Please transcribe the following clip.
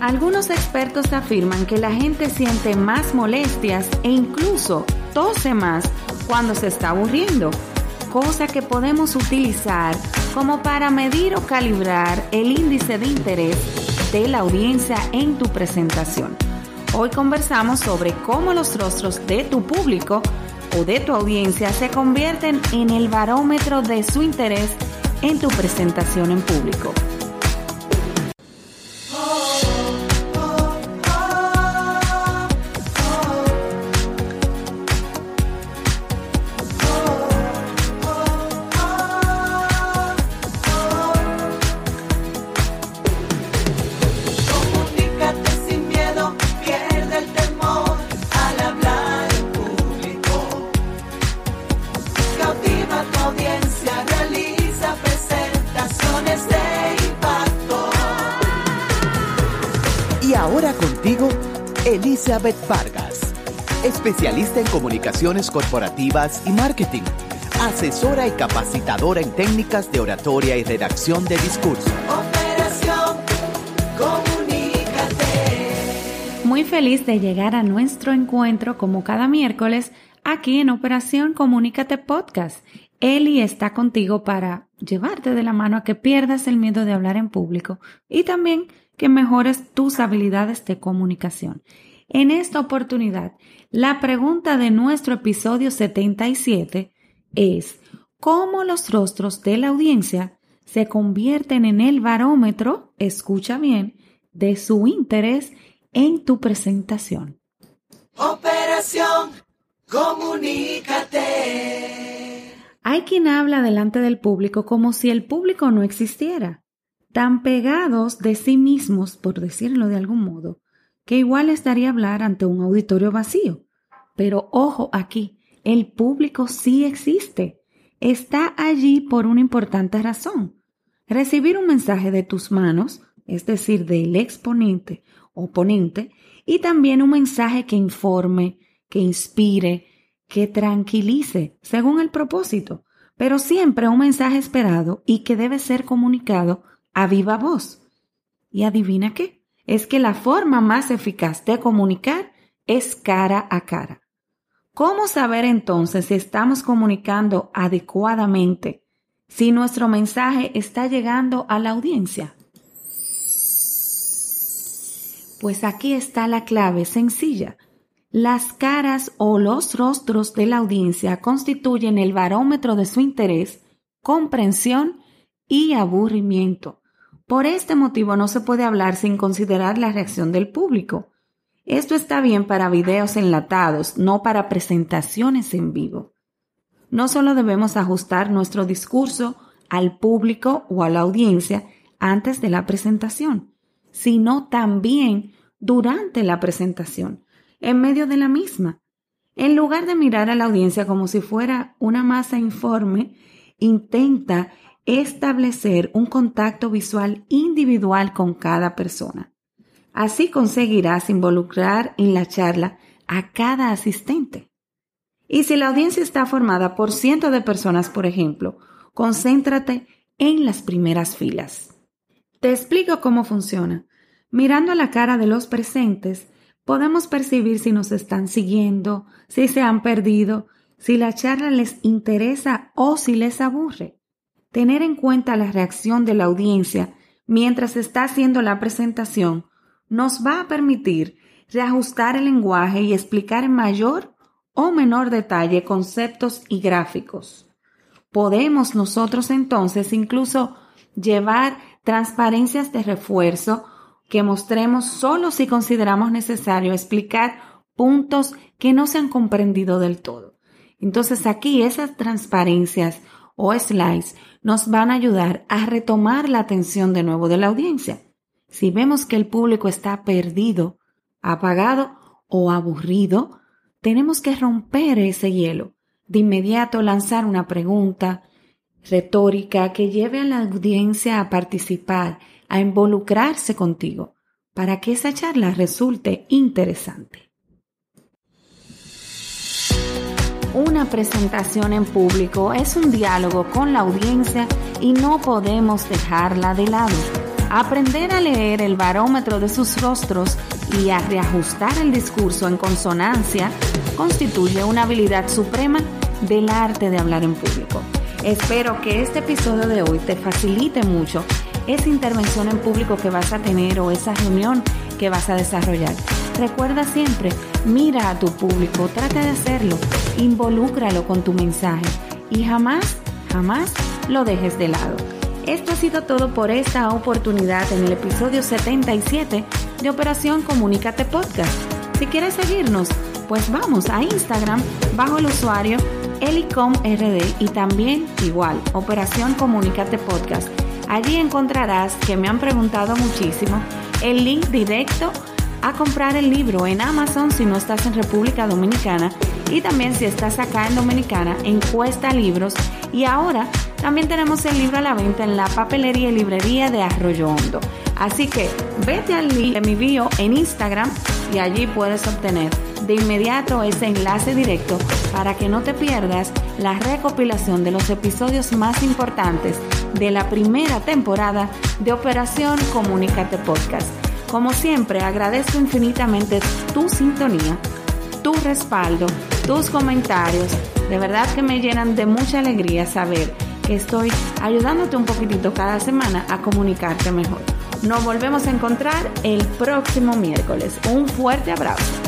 Algunos expertos afirman que la gente siente más molestias e incluso tose más cuando se está aburriendo, cosa que podemos utilizar como para medir o calibrar el índice de interés de la audiencia en tu presentación. Hoy conversamos sobre cómo los rostros de tu público o de tu audiencia se convierten en el barómetro de su interés en tu presentación en público. Elizabeth Vargas, especialista en comunicaciones corporativas y marketing, asesora y capacitadora en técnicas de oratoria y redacción de discurso. Operación Comunícate. Muy feliz de llegar a nuestro encuentro como cada miércoles aquí en Operación Comunícate Podcast. Eli está contigo para llevarte de la mano a que pierdas el miedo de hablar en público y también que mejores tus habilidades de comunicación. En esta oportunidad, la pregunta de nuestro episodio 77 es, ¿cómo los rostros de la audiencia se convierten en el barómetro, escucha bien, de su interés en tu presentación? Operación, comunícate. Hay quien habla delante del público como si el público no existiera tan pegados de sí mismos, por decirlo de algún modo, que igual les daría hablar ante un auditorio vacío. Pero ojo aquí, el público sí existe. Está allí por una importante razón. Recibir un mensaje de tus manos, es decir, del exponente o ponente, y también un mensaje que informe, que inspire, que tranquilice, según el propósito, pero siempre un mensaje esperado y que debe ser comunicado a viva voz. Y adivina qué, es que la forma más eficaz de comunicar es cara a cara. ¿Cómo saber entonces si estamos comunicando adecuadamente, si nuestro mensaje está llegando a la audiencia? Pues aquí está la clave sencilla. Las caras o los rostros de la audiencia constituyen el barómetro de su interés, comprensión y aburrimiento. Por este motivo no se puede hablar sin considerar la reacción del público. Esto está bien para videos enlatados, no para presentaciones en vivo. No solo debemos ajustar nuestro discurso al público o a la audiencia antes de la presentación, sino también durante la presentación, en medio de la misma. En lugar de mirar a la audiencia como si fuera una masa informe, intenta establecer un contacto visual individual con cada persona. Así conseguirás involucrar en la charla a cada asistente. Y si la audiencia está formada por cientos de personas, por ejemplo, concéntrate en las primeras filas. Te explico cómo funciona. Mirando a la cara de los presentes, podemos percibir si nos están siguiendo, si se han perdido, si la charla les interesa o si les aburre. Tener en cuenta la reacción de la audiencia mientras está haciendo la presentación nos va a permitir reajustar el lenguaje y explicar en mayor o menor detalle conceptos y gráficos. Podemos nosotros entonces incluso llevar transparencias de refuerzo que mostremos solo si consideramos necesario explicar puntos que no se han comprendido del todo. Entonces aquí esas transparencias o slides nos van a ayudar a retomar la atención de nuevo de la audiencia. Si vemos que el público está perdido, apagado o aburrido, tenemos que romper ese hielo. De inmediato lanzar una pregunta retórica que lleve a la audiencia a participar, a involucrarse contigo, para que esa charla resulte interesante. Una presentación en público es un diálogo con la audiencia y no podemos dejarla de lado. Aprender a leer el barómetro de sus rostros y a reajustar el discurso en consonancia constituye una habilidad suprema del arte de hablar en público. Espero que este episodio de hoy te facilite mucho esa intervención en público que vas a tener o esa reunión que vas a desarrollar. Recuerda siempre, mira a tu público, trata de hacerlo, involúcralo con tu mensaje y jamás, jamás lo dejes de lado. Esto ha sido todo por esta oportunidad en el episodio 77 de Operación Comunícate Podcast. Si quieres seguirnos, pues vamos a Instagram bajo el usuario elicomrd y también igual, Operación Comunícate Podcast. Allí encontrarás que me han preguntado muchísimo el link directo a comprar el libro en Amazon si no estás en República Dominicana y también si estás acá en Dominicana en Cuesta Libros y ahora también tenemos el libro a la venta en la papelería y librería de Arroyo Hondo. Así que vete al link de mi bio en Instagram y allí puedes obtener de inmediato ese enlace directo para que no te pierdas la recopilación de los episodios más importantes de la primera temporada de Operación Comunícate Podcast. Como siempre, agradezco infinitamente tu sintonía, tu respaldo, tus comentarios. De verdad que me llenan de mucha alegría saber que estoy ayudándote un poquitito cada semana a comunicarte mejor. Nos volvemos a encontrar el próximo miércoles. Un fuerte abrazo.